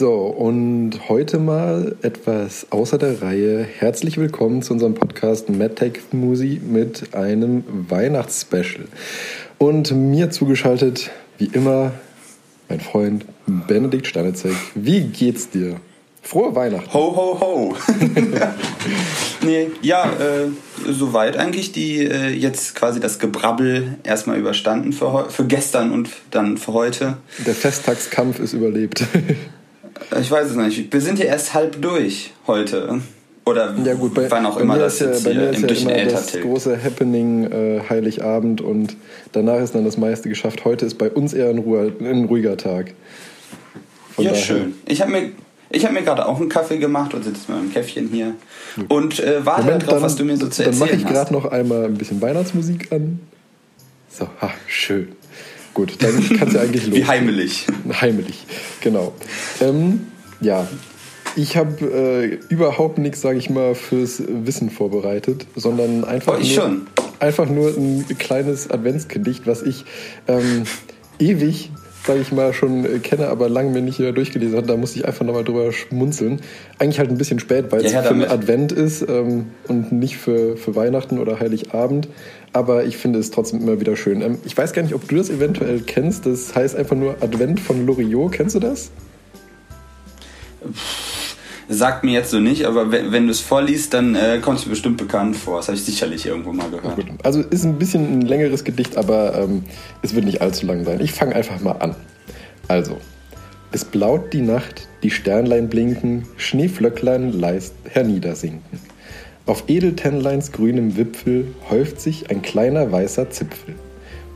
So, und heute mal etwas außer der Reihe. Herzlich willkommen zu unserem Podcast MadTech Musi mit einem Weihnachtsspecial. Und mir zugeschaltet, wie immer, mein Freund Benedikt Stanitzek. Wie geht's dir? Frohe Weihnachten. Ho, ho, ho. nee, ja, äh, soweit eigentlich die äh, jetzt quasi das Gebrabbel erstmal überstanden für, für gestern und dann für heute. Der Festtagskampf ist überlebt. ich weiß es nicht. Wir sind ja erst halb durch heute. Oder ja, gut, bei, wann auch immer das ja, jetzt bei hier im ja immer das große Happening äh, Heiligabend und danach ist dann das meiste geschafft. Heute ist bei uns eher ein, Ruhe, ein ruhiger Tag. Von ja, daher. schön. Ich habe mir ich habe mir gerade auch einen Kaffee gemacht und sitze mit meinem Käffchen hier und äh, warte Moment, darauf, dann, was du mir so zu erzählen Dann mache ich gerade noch einmal ein bisschen Weihnachtsmusik an. So, ha, schön. Gut, dann kannst du eigentlich los. Wie heimelig. Heimelig, genau. Ähm, ja, ich habe äh, überhaupt nichts, sage ich mal, fürs Wissen vorbereitet, sondern einfach, oh, nur, einfach nur ein kleines Adventsgedicht, was ich ähm, ewig sage ich mal, schon äh, kenne, aber lange mir nicht wieder durchgelesen habe. Da musste ich einfach nochmal drüber schmunzeln. Eigentlich halt ein bisschen spät, weil es ja, für. Advent ist ähm, und nicht für, für Weihnachten oder Heiligabend. Aber ich finde es trotzdem immer wieder schön. Ähm, ich weiß gar nicht, ob du das eventuell kennst. Das heißt einfach nur Advent von Loriot. Kennst du das? Sagt mir jetzt so nicht, aber wenn, wenn du es vorliest, dann äh, kommt es mir bestimmt bekannt vor. Das habe ich sicherlich irgendwo mal gehört. Gut. Also ist ein bisschen ein längeres Gedicht, aber ähm, es wird nicht allzu lang sein. Ich fange einfach mal an. Also, es blaut die Nacht, die Sternlein blinken, Schneeflöcklein leist herniedersinken. Auf Edeltennleins grünem Wipfel häuft sich ein kleiner weißer Zipfel.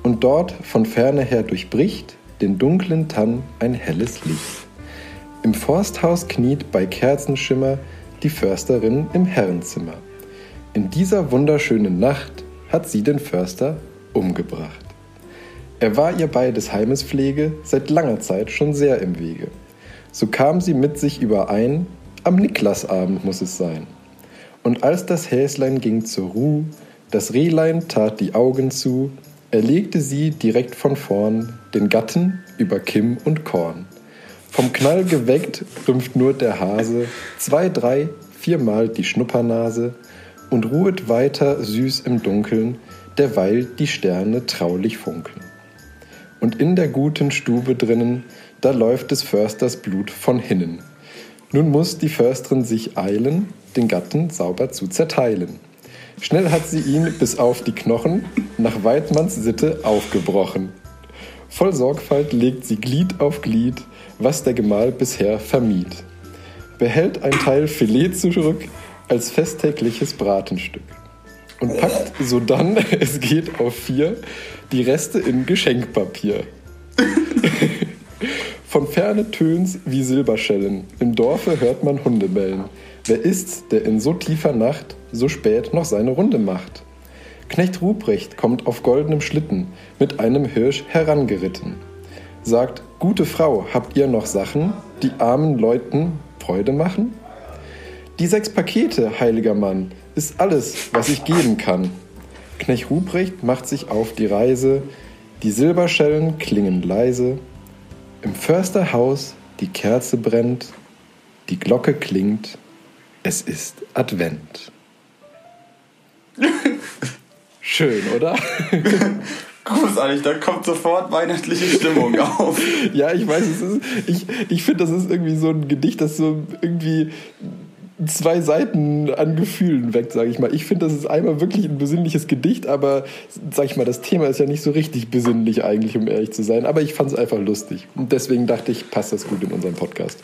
Und dort von ferne her durchbricht den dunklen Tann ein helles Licht. Im Forsthaus kniet bei Kerzenschimmer die Försterin im Herrenzimmer. In dieser wunderschönen Nacht hat sie den Förster umgebracht. Er war ihr bei des Heimes Pflege seit langer Zeit schon sehr im Wege. So kam sie mit sich überein, am Niklasabend muss es sein. Und als das Häslein ging zur Ruh, das Rehlein tat die Augen zu, erlegte sie direkt von vorn den Gatten über Kim und Korn. Vom Knall geweckt rümpft nur der Hase zwei, drei, viermal die Schnuppernase und ruhet weiter süß im Dunkeln, derweil die Sterne traulich funkeln. Und in der guten Stube drinnen, da läuft des Försters Blut von hinnen. Nun muss die Försterin sich eilen, den Gatten sauber zu zerteilen. Schnell hat sie ihn bis auf die Knochen nach Weidmanns Sitte aufgebrochen. Voll Sorgfalt legt sie Glied auf Glied, was der Gemahl bisher vermied. Behält ein Teil Filet zurück als festtägliches Bratenstück und packt sodann, es geht auf vier, die Reste in Geschenkpapier. Von ferne tönt's wie Silberschellen, im Dorfe hört man Hunde bellen. Wer ist's, der in so tiefer Nacht so spät noch seine Runde macht? Knecht Ruprecht kommt auf goldenem Schlitten mit einem Hirsch herangeritten. Sagt, gute Frau, habt ihr noch Sachen, die armen Leuten Freude machen? Die sechs Pakete, heiliger Mann, ist alles, was ich geben kann. Knecht Ruprecht macht sich auf die Reise, die Silberschellen klingen leise. Im Försterhaus die Kerze brennt, die Glocke klingt, es ist Advent. Schön, oder? Großartig, da kommt sofort weihnachtliche Stimmung auf. ja, ich weiß, es ist, ich, ich finde, das ist irgendwie so ein Gedicht, das so irgendwie zwei Seiten an Gefühlen weckt, sage ich mal. Ich finde, das ist einmal wirklich ein besinnliches Gedicht, aber sage ich mal, das Thema ist ja nicht so richtig besinnlich eigentlich, um ehrlich zu sein. Aber ich fand es einfach lustig. Und deswegen dachte ich, passt das gut in unseren Podcast.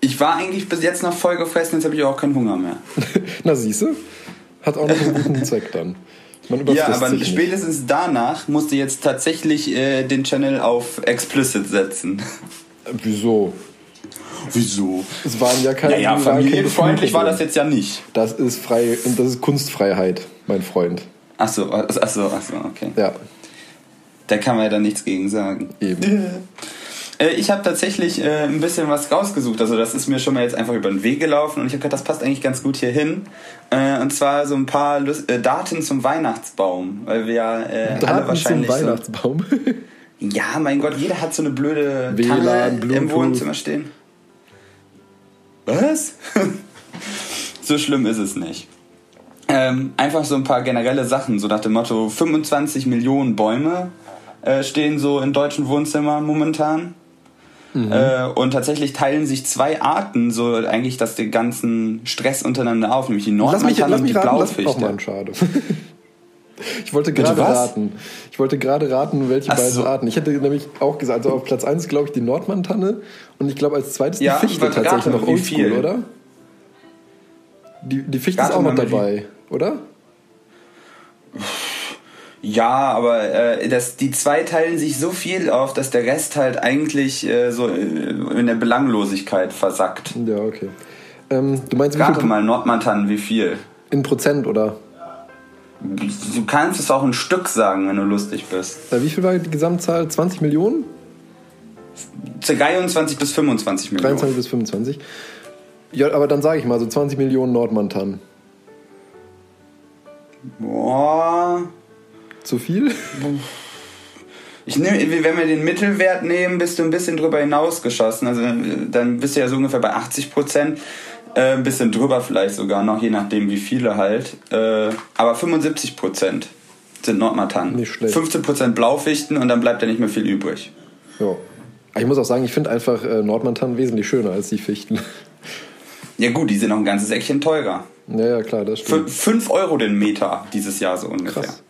Ich war eigentlich bis jetzt noch voll gefressen, jetzt habe ich auch keinen Hunger mehr. Na, siehst du? Hat auch noch einen guten Zweck dann. Ja, aber spätestens nicht. danach musst du jetzt tatsächlich äh, den Channel auf explicit setzen. Wieso? Wieso? Es waren ja keine. Naja, familienfreundlich war das jetzt ja nicht. Das ist frei und das ist Kunstfreiheit, mein Freund. Ach so, ach so, ach so, okay. Ja. Da kann man ja dann nichts gegen sagen. Eben. Äh, ich habe tatsächlich äh, ein bisschen was rausgesucht. Also das ist mir schon mal jetzt einfach über den Weg gelaufen und ich habe gedacht, das passt eigentlich ganz gut hier hin. Äh, und zwar so ein paar Lust äh, Daten zum Weihnachtsbaum, weil wir ja äh, Daten alle wahrscheinlich zum Weihnachtsbaum. So, ja, mein Gott, jeder hat so eine blöde WLAN, Tanne im Wohnzimmer stehen. was? so schlimm ist es nicht. Ähm, einfach so ein paar generelle Sachen, so nach dem Motto 25 Millionen Bäume äh, stehen so in deutschen Wohnzimmern momentan. Mhm. Äh, und tatsächlich teilen sich zwei Arten so eigentlich das den ganzen Stress untereinander auf, nämlich die Nordmantanne und die raten, Blaufichte. Lass schade. Ich wollte gerade raten. Ich wollte gerade raten, welche Ach beiden so. Arten. Ich hätte nämlich auch gesagt, also auf Platz 1 glaube ich die Nordmantanne und ich glaube als zweites ja, die Fichte tatsächlich noch oldschool, oder? Die, die Fichte ist auch noch dabei, oder? Ja, aber äh, das, die zwei teilen sich so viel auf, dass der Rest halt eigentlich äh, so äh, in der Belanglosigkeit versackt. Ja, okay. Ähm, du meinst, Rate mal Nordmantannen, wie viel? In Prozent, oder? Du kannst es auch ein Stück sagen, wenn du lustig bist. Äh, wie viel war die Gesamtzahl? 20 Millionen? 23 bis 25 Millionen. 23 bis 25. Ja, aber dann sage ich mal so 20 Millionen Nordmantannen. Boah. Zu viel? Ich nehm, wenn wir den Mittelwert nehmen, bist du ein bisschen drüber hinausgeschossen. Also dann bist du ja so ungefähr bei 80 Prozent. Äh, ein bisschen drüber vielleicht sogar noch, je nachdem wie viele halt. Äh, aber 75 Prozent sind Nordmatannen. Nicht schlecht. 15 Prozent Blaufichten und dann bleibt ja nicht mehr viel übrig. Ja. Ich muss auch sagen, ich finde einfach äh, Nordmantannen wesentlich schöner als die Fichten. Ja gut, die sind noch ein ganzes Eckchen teurer. Ja, ja, klar, das stimmt. 5 Euro den Meter dieses Jahr so ungefähr. Krass.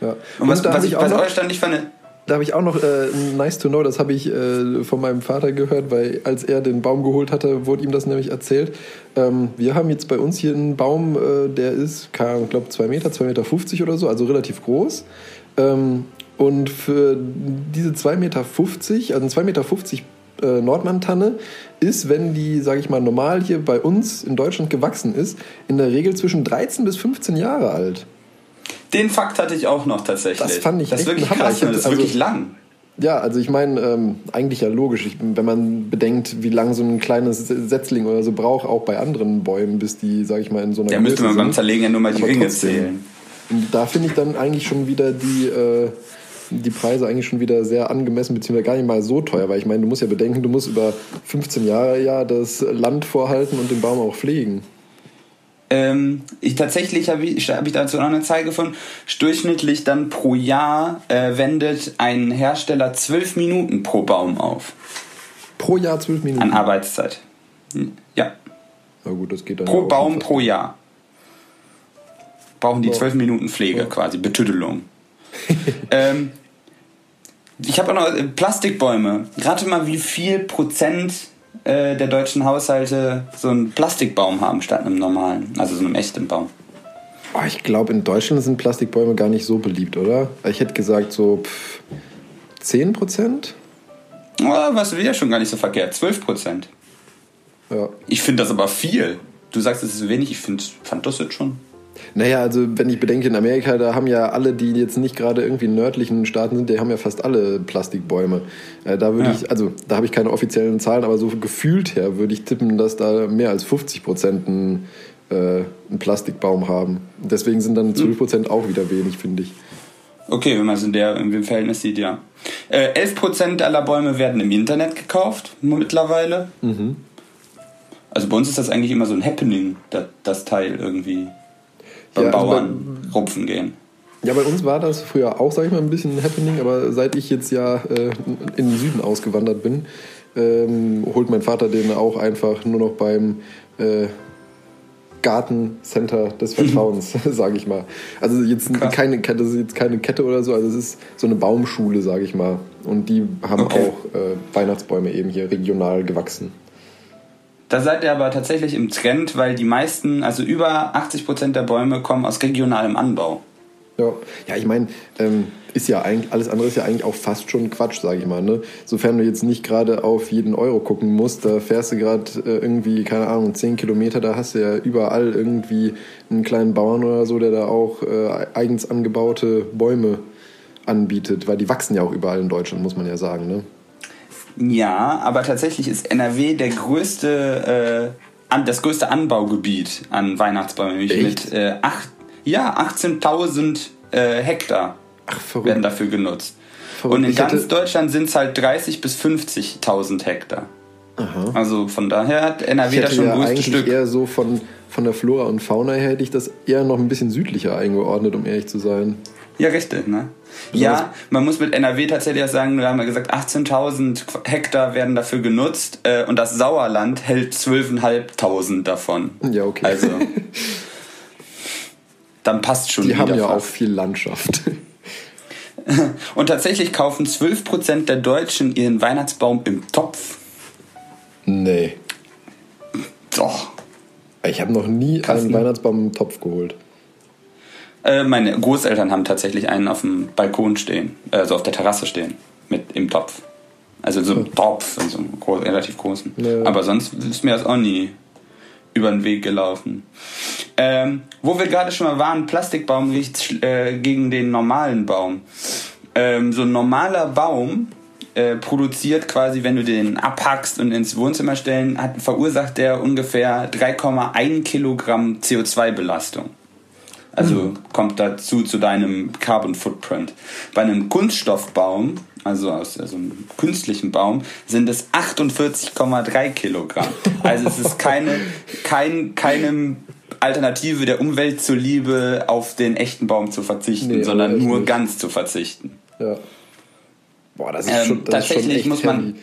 Ja. Und, was, was ich, was euch dann nicht fand, da habe ich auch noch äh, nice to know, das habe ich äh, von meinem Vater gehört, weil als er den Baum geholt hatte, wurde ihm das nämlich erzählt. Ähm, wir haben jetzt bei uns hier einen Baum, äh, der ist, ich glaube, 2 Meter, 2,50 Meter 50 oder so, also relativ groß. Ähm, und für diese 2,50 Meter, also 2,50 Meter 50 äh, Nordmantanne ist, wenn die, sage ich mal, normal hier bei uns in Deutschland gewachsen ist, in der Regel zwischen 13 bis 15 Jahre alt. Den Fakt hatte ich auch noch tatsächlich. Das fand ich das echt ist wirklich krass, das ist also, wirklich lang. Ja, also ich meine, ähm, eigentlich ja logisch, ich, wenn man bedenkt, wie lange so ein kleines Setzling oder so braucht, auch bei anderen Bäumen, bis die, sage ich mal, in so einer Da müsste man beim Zerlegen ja nur mal die Ringe trotzdem, zählen. Und da finde ich dann eigentlich schon wieder die, äh, die Preise eigentlich schon wieder sehr angemessen, beziehungsweise gar nicht mal so teuer, weil ich meine, du musst ja bedenken, du musst über 15 Jahre ja das Land vorhalten und den Baum auch pflegen. Ähm, ich tatsächlich habe ich, hab ich dazu noch eine Zahl gefunden. Durchschnittlich dann pro Jahr äh, wendet ein Hersteller zwölf Minuten pro Baum auf. Pro Jahr zwölf Minuten? An Arbeitszeit. Ja. Na gut, das geht dann Pro ja Baum pro Jahr. Brauchen die zwölf Minuten Pflege ja. quasi, Betüdelung. ähm, ich habe auch noch äh, Plastikbäume. Rate mal, wie viel Prozent äh, der deutschen Haushalte so einen Plastikbaum haben statt einem normalen, also so einem echten Baum. Oh, ich glaube, in Deutschland sind Plastikbäume gar nicht so beliebt, oder? Ich hätte gesagt so pff, 10 Prozent? Oh, was wäre schon gar nicht so verkehrt, 12 Prozent. Ja. Ich finde das aber viel. Du sagst, es ist wenig, ich find, fand das jetzt schon. Naja, also wenn ich bedenke, in Amerika, da haben ja alle, die jetzt nicht gerade irgendwie in nördlichen Staaten sind, die haben ja fast alle Plastikbäume. Äh, da würde ja. ich, also da habe ich keine offiziellen Zahlen, aber so gefühlt her würde ich tippen, dass da mehr als 50 Prozent einen, äh, einen Plastikbaum haben. Deswegen sind dann 12 Prozent hm. auch wieder wenig, finde ich. Okay, wenn man es in der im Verhältnis sieht, ja. Äh, 11% aller Bäume werden im Internet gekauft mittlerweile. Mhm. Also bei uns ist das eigentlich immer so ein Happening, das, das Teil irgendwie beim ja, Bauern also bei, rupfen gehen. Ja, bei uns war das früher auch, sag ich mal, ein bisschen ein Happening, aber seit ich jetzt ja äh, in den Süden ausgewandert bin, ähm, holt mein Vater den auch einfach nur noch beim äh, Gartencenter des Vertrauens, sage ich mal. Also jetzt keine, das ist jetzt keine Kette oder so, also es ist so eine Baumschule, sage ich mal. Und die haben okay. auch äh, Weihnachtsbäume eben hier regional gewachsen. Da seid ihr aber tatsächlich im Trend, weil die meisten, also über 80 Prozent der Bäume kommen aus regionalem Anbau. Ja, ja ich meine, ähm, ist ja eigentlich, alles andere ist ja eigentlich auch fast schon Quatsch, sage ich mal. Ne? Sofern du jetzt nicht gerade auf jeden Euro gucken musst, da fährst du gerade äh, irgendwie, keine Ahnung, 10 Kilometer, da hast du ja überall irgendwie einen kleinen Bauern oder so, der da auch äh, eigens angebaute Bäume anbietet, weil die wachsen ja auch überall in Deutschland, muss man ja sagen. Ne? Ja, aber tatsächlich ist NRW der größte, äh, an, das größte Anbaugebiet an Weihnachtsbäumen, nämlich mit äh, acht, ja, 18.000 äh, Hektar Ach, werden dafür genutzt. Verrückt. Und in ich ganz Deutschland sind es halt 30.000 bis 50.000 Hektar. Aha. Also von daher hat NRW da schon ja ein gutes Stück. eher so von, von der Flora und Fauna her hätte ich das eher noch ein bisschen südlicher eingeordnet, um ehrlich zu sein. Ja, richtig, ne? Ja, man muss mit NRW tatsächlich auch sagen, wir haben ja gesagt, 18.000 Hektar werden dafür genutzt äh, und das Sauerland hält 12.500 davon. Ja, okay. Also, dann passt schon Die haben ja fast. auch viel Landschaft. und tatsächlich kaufen 12% der Deutschen ihren Weihnachtsbaum im Topf. Nee. Doch. Ich habe noch nie Krass, einen Weihnachtsbaum im Topf geholt. Äh, meine Großeltern haben tatsächlich einen auf dem Balkon stehen, also auf der Terrasse stehen, mit im Topf. Also so ein hm. Topf, so einen groß, relativ großen. Ja. Aber sonst ist mir das auch nie über den Weg gelaufen. Ähm, wo wir gerade schon mal waren, Plastikbaum riecht äh, gegen den normalen Baum. Ähm, so ein normaler Baum äh, produziert quasi, wenn du den abhackst und ins Wohnzimmer stellen, hat, verursacht der ungefähr 3,1 Kilogramm CO2-Belastung. Also mhm. kommt dazu zu deinem Carbon Footprint. Bei einem Kunststoffbaum, also aus also einem künstlichen Baum, sind es 48,3 Kilogramm. Also es ist keine, kein, keine Alternative der Umwelt zuliebe, auf den echten Baum zu verzichten, nee, sondern nur nicht. ganz zu verzichten. Ja. Boah, das ist ähm, schon, das tatsächlich ist schon muss man. Heavy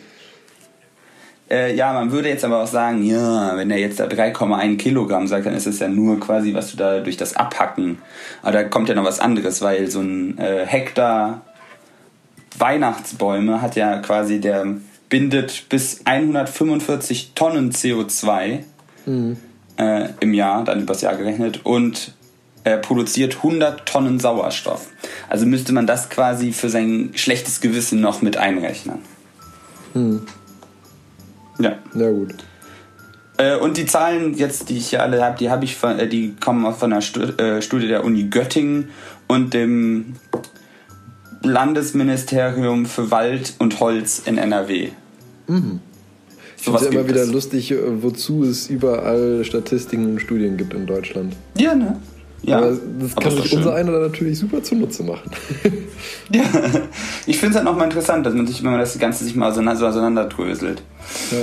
äh, ja, man würde jetzt aber auch sagen, ja, wenn er jetzt da 3,1 Kilogramm sagt, dann ist es ja nur quasi, was du da durch das Abhacken. Aber da kommt ja noch was anderes, weil so ein äh, Hektar Weihnachtsbäume hat ja quasi, der bindet bis 145 Tonnen CO2 mhm. äh, im Jahr, dann übers Jahr gerechnet, und äh, produziert 100 Tonnen Sauerstoff. Also müsste man das quasi für sein schlechtes Gewissen noch mit einrechnen. Mhm. Ja. Na gut. Äh, und die Zahlen jetzt, die ich hier alle habe, die habe ich von, äh, die kommen von der äh, Studie der Uni Göttingen und dem Landesministerium für Wald und Holz in NRW. Mhm. Ich finde es immer wieder es. lustig, wozu es überall Statistiken und Studien gibt in Deutschland. Ja, ne? Ja, aber das kann sich unser einer natürlich super zunutze machen. ja, ich finde es halt nochmal interessant, dass man sich, wenn man das Ganze sich mal so auseinanderdröselt. Ja,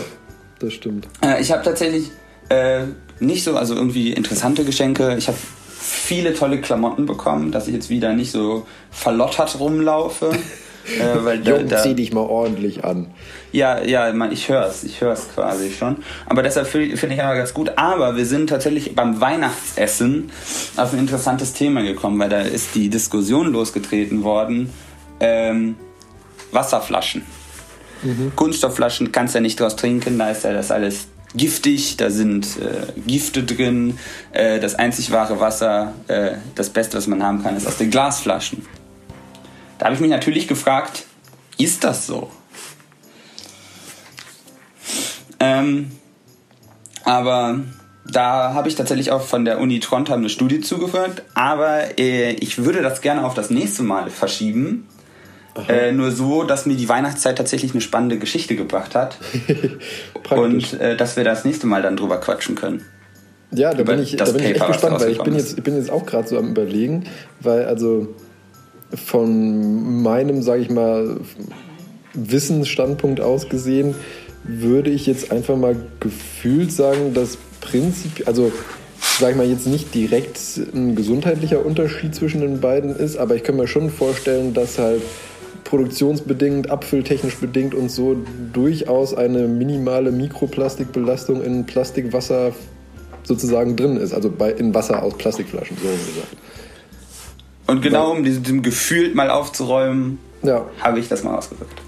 das stimmt. Äh, ich habe tatsächlich äh, nicht so, also irgendwie interessante Geschenke. Ich habe viele tolle Klamotten bekommen, dass ich jetzt wieder nicht so verlottert rumlaufe. Äh, weil da, da, zieh dich mal ordentlich an. Ja, ja, man, ich hör's, ich hör's quasi schon. Aber deshalb finde find ich aber ganz gut. Aber wir sind tatsächlich beim Weihnachtsessen auf ein interessantes Thema gekommen, weil da ist die Diskussion losgetreten worden. Ähm, Wasserflaschen. Mhm. Kunststoffflaschen kannst du ja nicht draus trinken, da ist ja das alles giftig, da sind äh, Gifte drin. Äh, das einzig wahre Wasser, äh, das Beste, was man haben kann, ist aus den Glasflaschen. Da habe ich mich natürlich gefragt, ist das so? Ähm, aber da habe ich tatsächlich auch von der Uni Trondheim eine Studie zugehört, aber äh, ich würde das gerne auf das nächste Mal verschieben. Äh, nur so, dass mir die Weihnachtszeit tatsächlich eine spannende Geschichte gebracht hat. und äh, dass wir das nächste Mal dann drüber quatschen können. Ja, da bin ich, da bin ich echt gespannt, weil ich bin, jetzt, ich bin jetzt auch gerade so am überlegen, weil also von meinem, sage ich mal, Wissensstandpunkt aus gesehen, würde ich jetzt einfach mal gefühlt sagen, dass Prinzip, also sage ich mal jetzt nicht direkt ein gesundheitlicher Unterschied zwischen den beiden ist, aber ich kann mir schon vorstellen, dass halt produktionsbedingt, abfülltechnisch bedingt und so durchaus eine minimale Mikroplastikbelastung in Plastikwasser sozusagen drin ist, also bei, in Wasser aus Plastikflaschen, so gesagt. Und genau um diesem Gefühl mal aufzuräumen, ja. habe ich das mal ausgedrückt.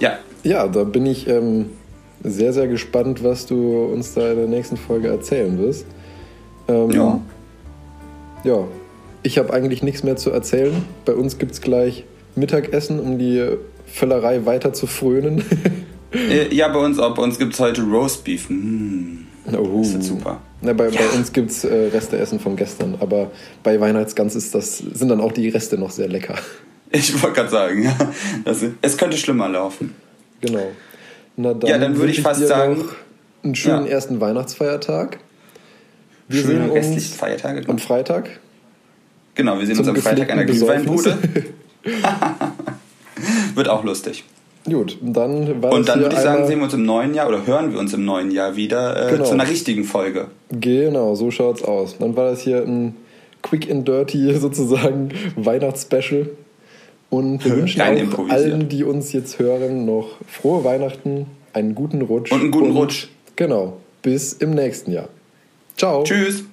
Ja. Ja, da bin ich ähm, sehr, sehr gespannt, was du uns da in der nächsten Folge erzählen wirst. Ähm, ja. Ja, ich habe eigentlich nichts mehr zu erzählen. Bei uns gibt es gleich Mittagessen, um die Völlerei weiter zu frönen. Äh, ja, bei uns auch. Bei uns gibt es heute Roastbeef. Mmh. Oh. Das ist super. Na, bei, ja. bei uns gibt es äh, Resteessen von gestern, aber bei Weihnachtsgans ist das, sind dann auch die Reste noch sehr lecker. Ich wollte gerade sagen, ja. Das, es könnte schlimmer laufen. Genau. Na, dann ja, dann würde ich fast sagen. einen schönen ja. ersten Weihnachtsfeiertag. Wir Schöne sehen uns Feiertage. Am Freitag. Genau, wir sehen uns am Freitag an der Glühweinbude. Wird auch lustig. Gut, dann war Und dann würde ich sagen, sehen wir uns im neuen Jahr oder hören wir uns im neuen Jahr wieder äh, Genau. zu einer richtigen Folge. Genau, so schaut's aus. Dann war das hier ein Quick and Dirty sozusagen Weihnachtsspecial. Und wir wünschen auch allen, die uns jetzt hören, noch frohe Weihnachten, einen guten Rutsch. Und einen guten Rutsch. Genau. Bis im nächsten Jahr. Ciao. Tschüss.